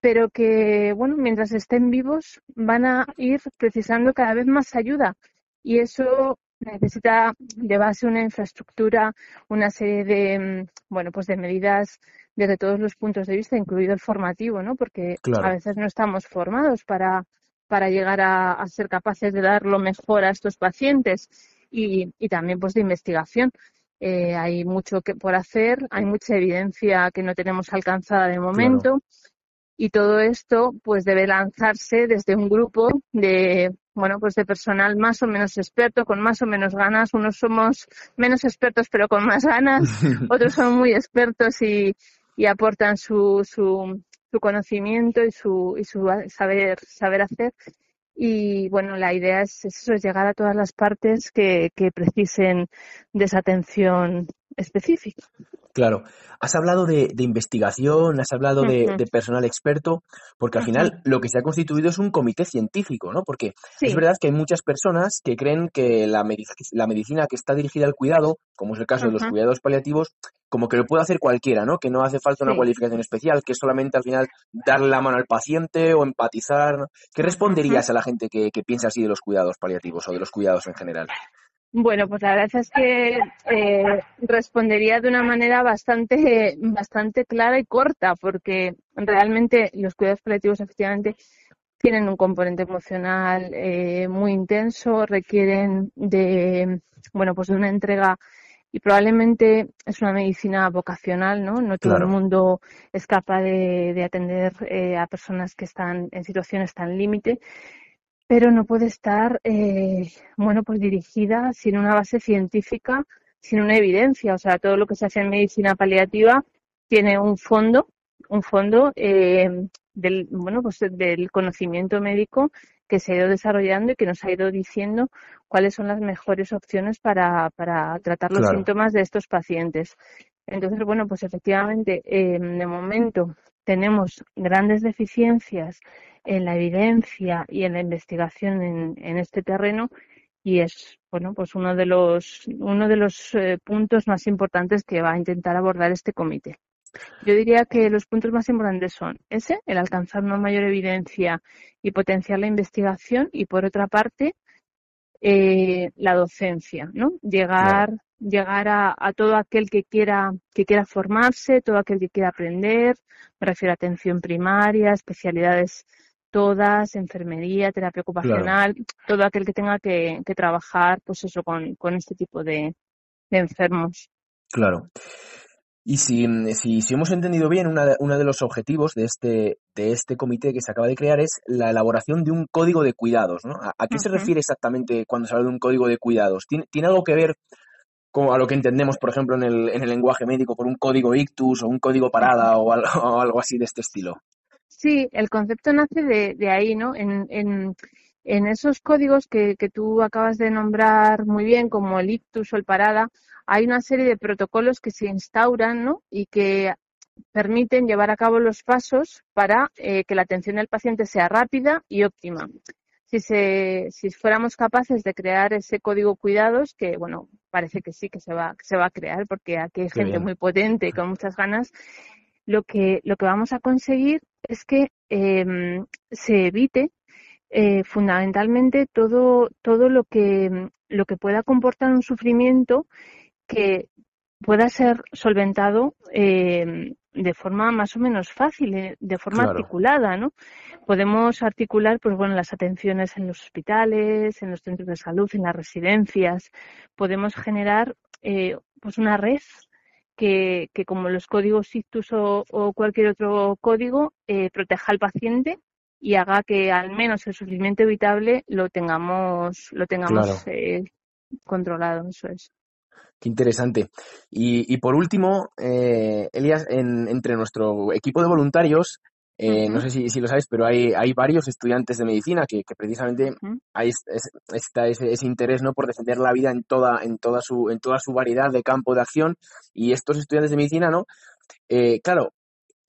H: pero que, bueno, mientras estén vivos van a ir precisando cada vez más ayuda. Y eso necesita de base una infraestructura, una serie de, mm, bueno, pues de medidas desde todos los puntos de vista, incluido el formativo, ¿no? Porque a veces no estamos formados para, para llegar a, a ser capaces de dar lo mejor a estos pacientes y, también pues de investigación. Eh, hay mucho que por hacer, hay mucha evidencia que no tenemos alcanzada de momento y todo esto pues debe lanzarse desde un grupo de bueno pues de personal más o menos experto con más o menos ganas. Unos somos menos expertos pero con más ganas. Otros son muy expertos y, y aportan su, su, su conocimiento y su, y su saber saber hacer y bueno, la idea es, eso, es llegar a todas las partes que, que precisen de esa atención específica.
G: Claro, has hablado de, investigación, has hablado de, personal experto, porque al final lo que se ha constituido es un comité científico, ¿no? Porque es verdad que hay muchas personas que creen que la, la, medicina que está dirigida al cuidado, como es el caso de los cuidados paliativos, como que lo puede hacer cualquiera, ¿no? Que no hace falta una cualificación especial, que es solamente al final darle la mano al paciente o empatizar. ¿Qué responderías a la gente que piensa así de los cuidados paliativos o de los cuidados en general?
H: Bueno, pues la verdad es que eh, respondería de una manera bastante, bastante clara y corta, porque realmente los cuidados paliativos efectivamente tienen un componente emocional eh, muy intenso, requieren de, bueno, pues de una entrega y probablemente es una medicina vocacional, ¿no? No todo el mundo es capaz de, atender eh, a personas que están en situaciones tan límite pero no puede estar, eh, bueno, pues dirigida sin una base científica, sin una evidencia. O sea, todo lo que se hace en medicina paliativa tiene un fondo, un fondo eh, del, bueno, pues del conocimiento médico que se ha ido desarrollando y que nos ha ido diciendo cuáles son las mejores opciones para, para tratar los síntomas de estos pacientes. Entonces, bueno, pues efectivamente, eh, de momento tenemos grandes deficiencias en la evidencia y en la investigación en, en este terreno y es bueno pues uno de los uno de los eh, puntos más importantes que va a intentar abordar este comité. Yo diría que los puntos más importantes son ese, el alcanzar una mayor evidencia y potenciar la investigación y por otra parte eh, la docencia, ¿no? Llegar llegar a, a, todo aquel que quiera que quiera formarse, todo aquel que quiera aprender, me refiero a atención primaria, especialidades todas, enfermería, terapia ocupacional, todo aquel que tenga que, trabajar, pues eso, con, con este tipo de, enfermos.
G: Claro. Y si, si, si, hemos entendido bien, una, uno de los objetivos de este, de este comité que se acaba de crear es la elaboración de un código de cuidados. ¿no? ¿A, qué se refiere exactamente cuando se habla de un código de cuidados? ¿Tiene, ¿tiene algo que ver con a lo que entendemos, por ejemplo, en el, en el lenguaje médico por un código ictus o un código parada o algo así de este estilo?
H: Sí, el concepto nace de, de ahí, ¿no? En, en, en esos códigos que, que, tú acabas de nombrar muy bien, como el ictus o el parada, hay una serie de protocolos que se instauran, ¿no? Y que permiten llevar a cabo los pasos para eh, que la atención del paciente sea rápida y óptima. Si, se, si fuéramos capaces de crear ese código cuidados, que bueno, parece que sí que se va, que se va a crear, porque aquí hay gente muy potente y con muchas ganas, lo que, lo que vamos a conseguir es que em, se evite eh, fundamentalmente todo, todo lo que, lo que pueda comportar un sufrimiento que pueda ser solventado eh, de forma más o menos fácil, eh, de forma articulada, ¿no? Podemos articular, pues bueno, las atenciones en los hospitales, en los centros de salud, en las residencias. Podemos generar, eh, pues una red que, que, como los códigos ICTUS o, o cualquier otro código, eh, proteja al paciente y haga que al menos el sufrimiento evitable lo tengamos, lo tengamos eh, controlado. Eso es.
G: Qué interesante. Y, y por último, eh, Elias, en, entre nuestro equipo de voluntarios, eh, no sé si, si, lo sabes, pero hay, hay varios estudiantes de medicina que, que precisamente hay está ese, ese, interés ¿no? por defender la vida en toda, en, toda su, en toda su variedad de campo de acción. Y estos estudiantes de medicina, ¿no? Eh, claro,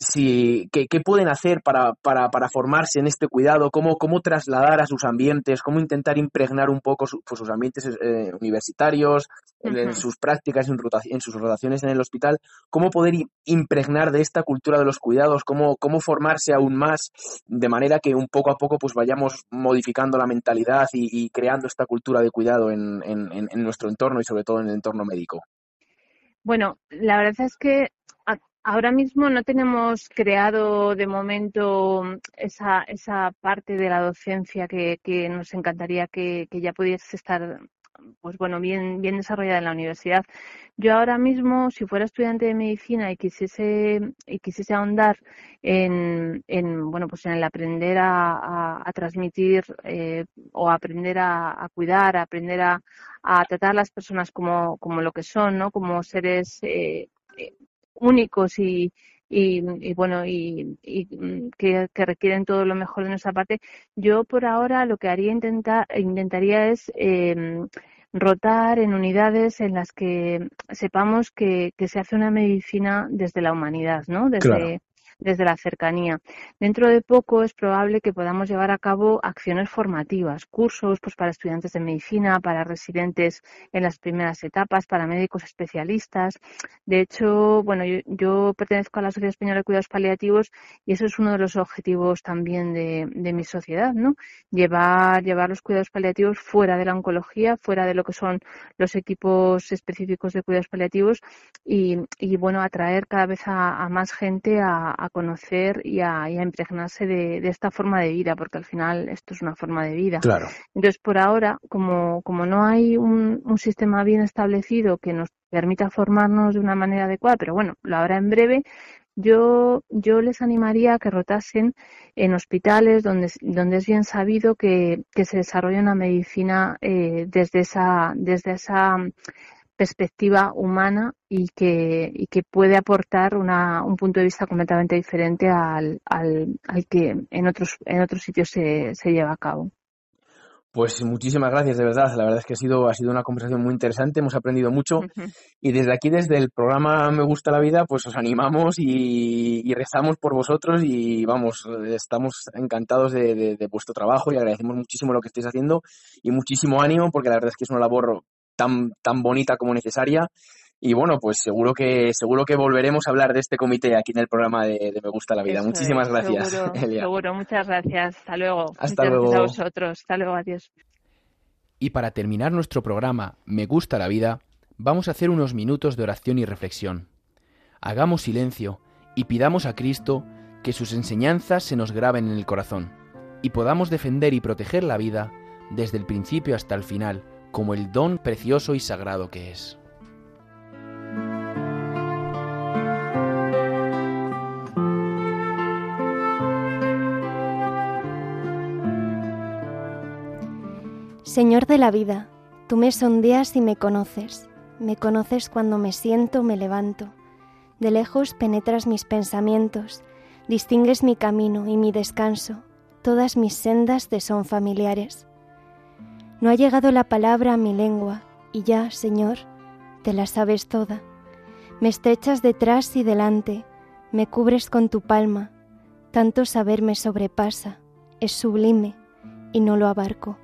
G: si, qué, qué, pueden hacer para, para, para, formarse en este cuidado, cómo, cómo trasladar a sus ambientes, cómo intentar impregnar un poco su, pues sus ambientes eh, universitarios, uh -huh. en, sus prácticas, en, en, sus rotaciones en el hospital, cómo poder impregnar de esta cultura de los cuidados, cómo, cómo formarse aún más, de manera que un poco a poco pues vayamos modificando la mentalidad y, y creando esta cultura de cuidado en, en, en nuestro entorno y sobre todo en el entorno médico.
H: Bueno, la verdad es que Ahora mismo no tenemos creado de momento esa, esa parte de la docencia que, que nos encantaría que, que, ya pudiese estar pues bueno, bien, bien desarrollada en la universidad. Yo ahora mismo, si fuera estudiante de medicina y quisiese, y quisiese ahondar en, en bueno, pues en el aprender a, a, transmitir eh, o aprender a, a, cuidar, aprender a, tratar a las personas como, como lo que son, ¿no? Como seres eh, únicos y, y, y bueno y, y que, que, requieren todo lo mejor de nuestra parte yo por ahora lo que haría intentar intentaría es eh, rotar en unidades en las que sepamos que, que, se hace una medicina desde la humanidad no desde claro desde la cercanía. Dentro de poco es probable que podamos llevar a cabo acciones formativas, cursos pues, para estudiantes de medicina, para residentes en las primeras etapas, para médicos especialistas. De hecho, bueno, yo, pertenezco a la Sociedad Española de Cuidados Paliativos y eso es uno de los objetivos también de, mi sociedad, ¿no? Llevar, llevar los cuidados paliativos fuera de la oncología, fuera de lo que son los equipos específicos de cuidados paliativos y, bueno, atraer cada vez a, más gente a conocer y a, y a impregnarse de, de, esta forma de vida, porque al final esto es una forma de vida.
G: Claro.
H: Entonces, por ahora, como, como no hay un, un sistema bien establecido que nos permita formarnos de una manera adecuada, pero bueno, lo habrá en breve, yo, yo les animaría a que rotasen en hospitales donde, donde es bien sabido que, que se desarrolla una medicina eh, desde esa, desde esa perspectiva humana y que, y que puede aportar una, un punto de vista completamente diferente al, al, al que en otros, en otros sitios se, se lleva a cabo.
G: Pues muchísimas gracias, de verdad. La verdad es que ha sido, ha sido una conversación muy interesante, hemos aprendido mucho. Uh -huh. Y desde aquí, desde el programa Me Gusta la Vida, pues os animamos y, y rezamos por vosotros y vamos, estamos encantados de, de, de, vuestro trabajo y agradecemos muchísimo lo que estáis haciendo y muchísimo ánimo porque la verdad es que es una labor tan, tan bonita como necesaria. Y bueno, pues seguro que seguro que volveremos a hablar de este comité aquí en el programa de, de Me Gusta la Vida.
H: Eso
G: Muchísimas
H: es,
G: gracias,
H: seguro,
G: Elia.
H: Seguro, muchas gracias. Hasta luego.
G: Hasta
H: muchas
G: luego.
H: gracias a vosotros. Hasta luego, adiós.
C: Y para terminar nuestro programa Me Gusta la Vida, vamos a hacer unos minutos de oración y reflexión. Hagamos silencio y pidamos a Cristo que sus enseñanzas se nos graben en el corazón y podamos defender y proteger la vida desde el principio hasta el final como el don precioso y sagrado que es.
E: Señor de la vida, tú me sondeas y me conoces. Me conoces cuando me siento, me levanto. De lejos penetras mis pensamientos, distingues mi camino y mi descanso. Todas mis sendas te son familiares. No ha llegado la palabra a mi lengua, y ya, Señor, te la sabes toda. Me estrechas detrás y delante, Me cubres con tu palma, tanto saber me sobrepasa, es sublime y no lo abarco.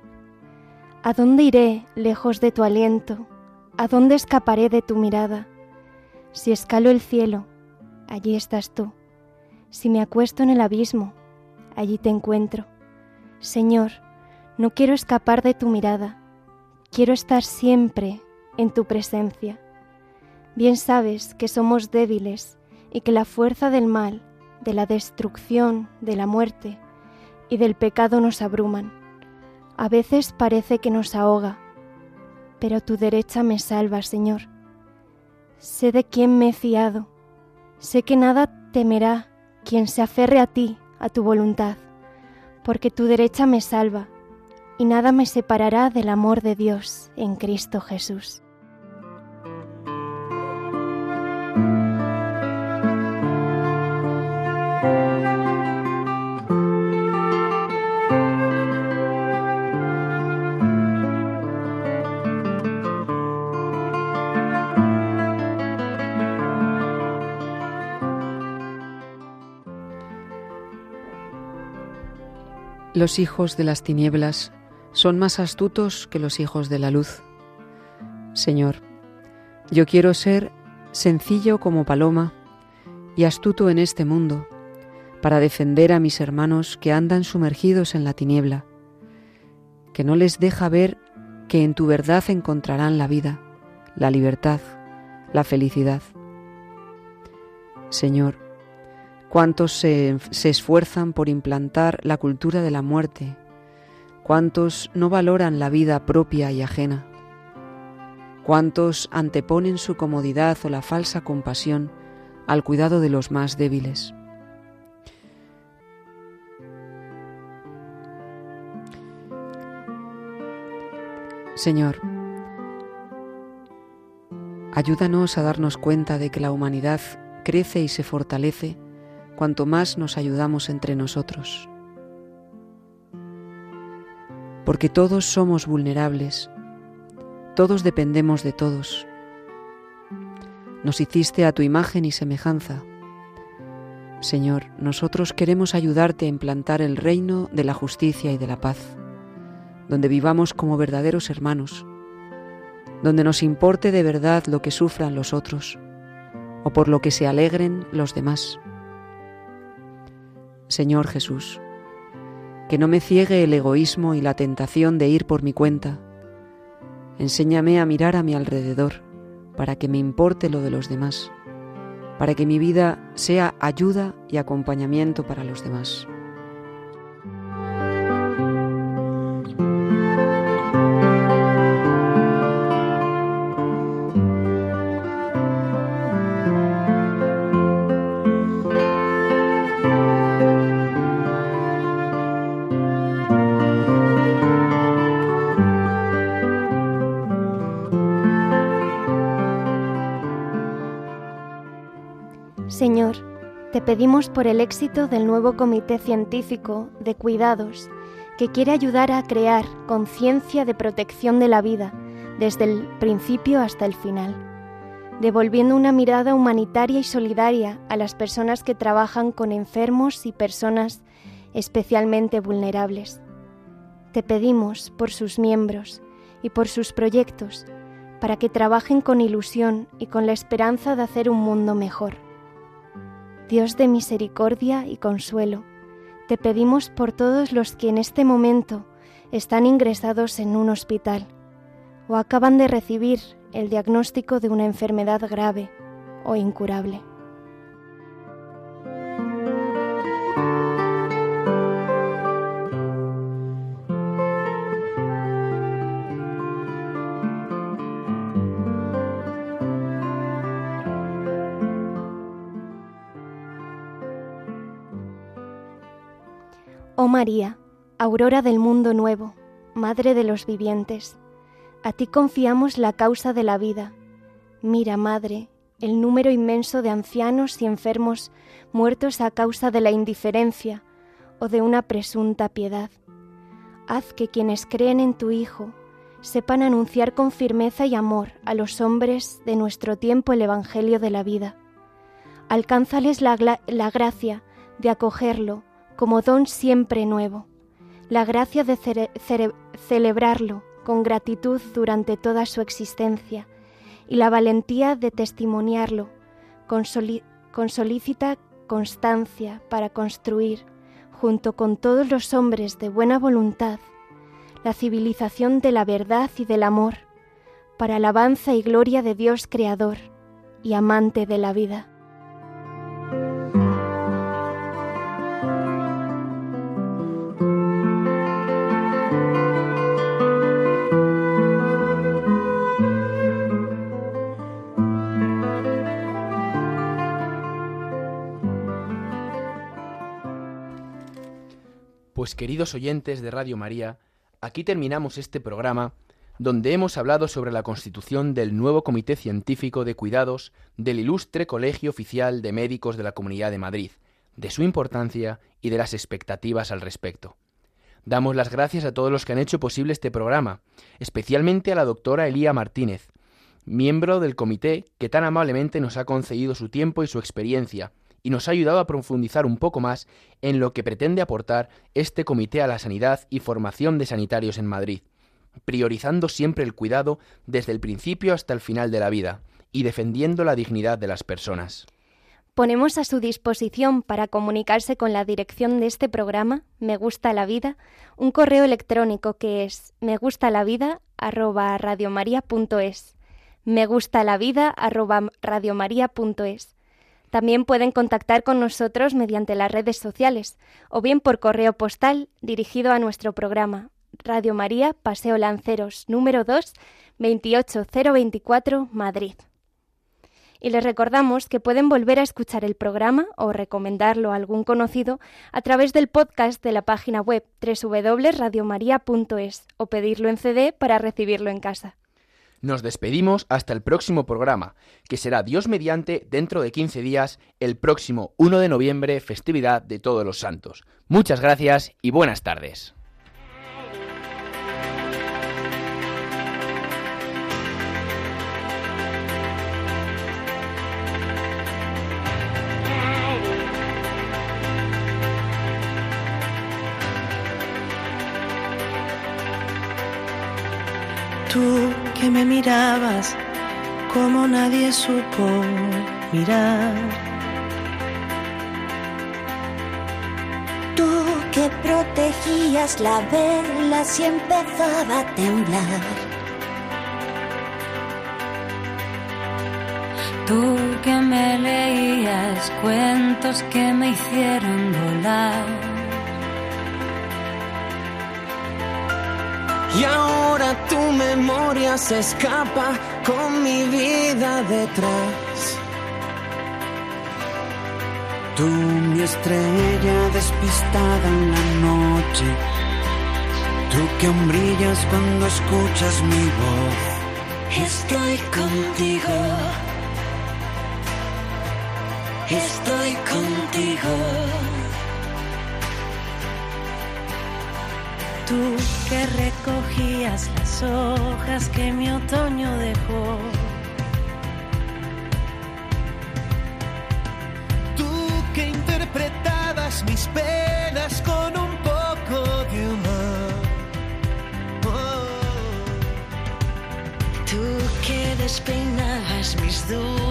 E: ¿A dónde iré lejos de tu aliento? ¿A dónde escaparé de tu mirada? Si escalo el cielo, allí estás tú. Si me acuesto en el abismo, allí te encuentro. Señor, no quiero escapar de tu mirada, quiero estar siempre en tu presencia. Bien sabes que somos débiles y que la fuerza del mal, de la destrucción, de la muerte y del pecado nos abruman. A veces parece que nos ahoga, pero tu derecha me salva, Señor. Sé de quién me he fiado, sé que nada temerá quien se aferre a ti, a tu voluntad, porque tu derecha me salva, y nada me separará del amor de Dios en Cristo Jesús.
I: Los hijos de las tinieblas son más astutos que los hijos de la luz. Señor, yo quiero ser sencillo como paloma y astuto en este mundo, para defender a mis hermanos que andan sumergidos en la tiniebla, que no les deja ver que en tu verdad encontrarán la vida, la libertad, la felicidad. Señor, cuántos se, se, esfuerzan por implantar la cultura de la muerte, cuántos no valoran la vida propia y ajena, cuántos anteponen su comodidad o la falsa compasión al cuidado de los más débiles. Señor, ayúdanos a darnos cuenta de que la humanidad crece y se fortalece cuanto más nos ayudamos entre nosotros. Porque todos somos vulnerables, todos dependemos de todos. Nos hiciste a tu imagen y semejanza. Señor, nosotros queremos ayudarte a implantar el reino de la justicia y de la paz, donde vivamos como verdaderos hermanos, donde nos importe de verdad lo que sufran los otros o por lo que se alegren los demás. Señor Jesús, que no me ciegue el egoísmo y la tentación de ir por mi cuenta. Enséñame a mirar a mi alrededor para que me importe lo de los demás, para que mi vida sea ayuda y acompañamiento para los demás.
E: Pedimos por el éxito del nuevo Comité Científico de Cuidados que quiere ayudar a crear conciencia de protección de la vida desde el principio hasta el final, devolviendo una mirada humanitaria y solidaria a las personas que trabajan con enfermos y personas especialmente vulnerables. Te pedimos por sus miembros y por sus proyectos, para que trabajen con ilusión y con la esperanza de hacer un mundo mejor. Dios de misericordia y consuelo, te pedimos por todos los que en este momento están ingresados en un hospital o acaban de recibir el diagnóstico de una enfermedad grave o incurable. María, aurora del mundo nuevo, Madre de los vivientes, a ti confiamos la causa de la vida. Mira, Madre, el número inmenso de ancianos y enfermos muertos a causa de la indiferencia o de una presunta piedad. Haz que quienes creen en tu Hijo sepan anunciar con firmeza y amor a los hombres de nuestro tiempo el Evangelio de la vida. alcánzales la, la gracia de acogerlo como don siempre nuevo, la gracia de celebrarlo con gratitud durante toda su existencia y la valentía de testimoniarlo con, con solícita constancia para construir, junto con todos los hombres de buena voluntad, la civilización de la verdad y del amor, para alabanza y gloria de Dios Creador y amante de la vida.
C: Pues queridos oyentes de Radio María, aquí terminamos este programa donde hemos hablado sobre la constitución del nuevo Comité Científico de Cuidados del ilustre Colegio Oficial de Médicos de la Comunidad de Madrid, de su importancia y de las expectativas al respecto. Damos las gracias a todos los que han hecho posible este programa, especialmente a la doctora Elía Martínez, miembro del comité que tan amablemente nos ha concedido su tiempo y su experiencia y nos ha ayudado a profundizar un poco más en lo que pretende aportar este Comité a la Sanidad y Formación de Sanitarios en Madrid, priorizando siempre el cuidado desde el principio hasta el final de la vida y defendiendo la dignidad de las personas.
E: Ponemos a su disposición para comunicarse con la dirección de este programa, Me Gusta la Vida, un correo electrónico que es me gusta la vida Me gusta la vida también pueden contactar con nosotros mediante las redes sociales o bien por correo postal dirigido a nuestro programa Radio María, Paseo Lanceros, número 2, 28024, Madrid. Y les recordamos que pueden volver a escuchar el programa o recomendarlo a algún conocido a través del podcast de la página web www.radiomaria.es o pedirlo en CD para recibirlo en casa.
C: Nos despedimos hasta el próximo programa, que será Dios mediante dentro de 15 días, el próximo 1 de noviembre, festividad de todos los santos. Muchas gracias y buenas tardes.
A: Que me mirabas como nadie supo mirar.
J: Tú que protegías la vela si empezaba a temblar.
K: Tú que me leías cuentos que me hicieron volar.
A: Y ahora tu memoria se escapa con mi vida detrás. Tú, mi estrella despistada en la noche. Tú que brillas cuando escuchas mi voz.
J: Estoy contigo. Estoy contigo.
K: Tú que recogías las hojas que mi otoño dejó.
A: Tú que interpretabas mis penas con un poco de humor. Oh.
K: Tú que despeinabas mis dudas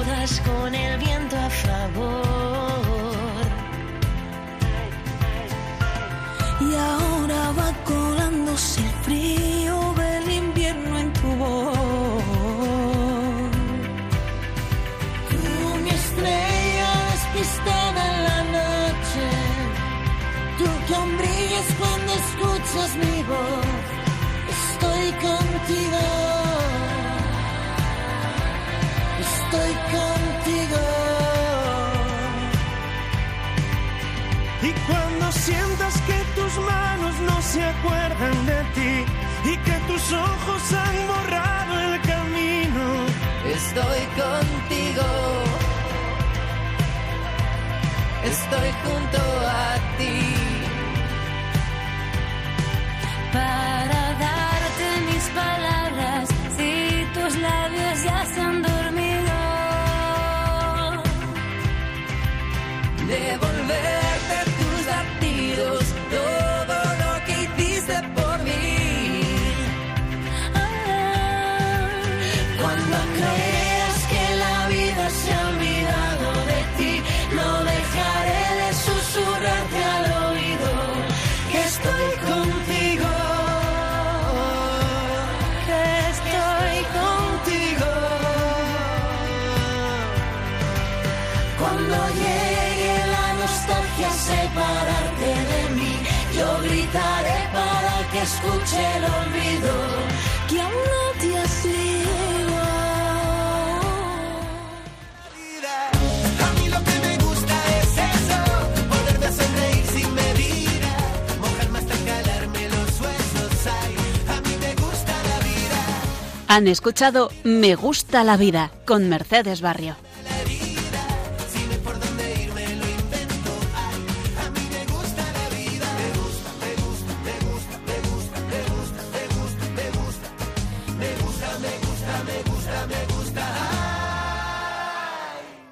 A: ojos han borrado el camino, estoy contigo. Estoy junto a ti.
J: Para que escuche el olvido que aún no te has ido.
F: A mí lo que me gusta es eso, poderme a sonreír sin medida, mojarme hasta calarme los huesos. Ay, a mí me gusta la vida.
B: Han escuchado Me gusta la vida con Mercedes Barrio.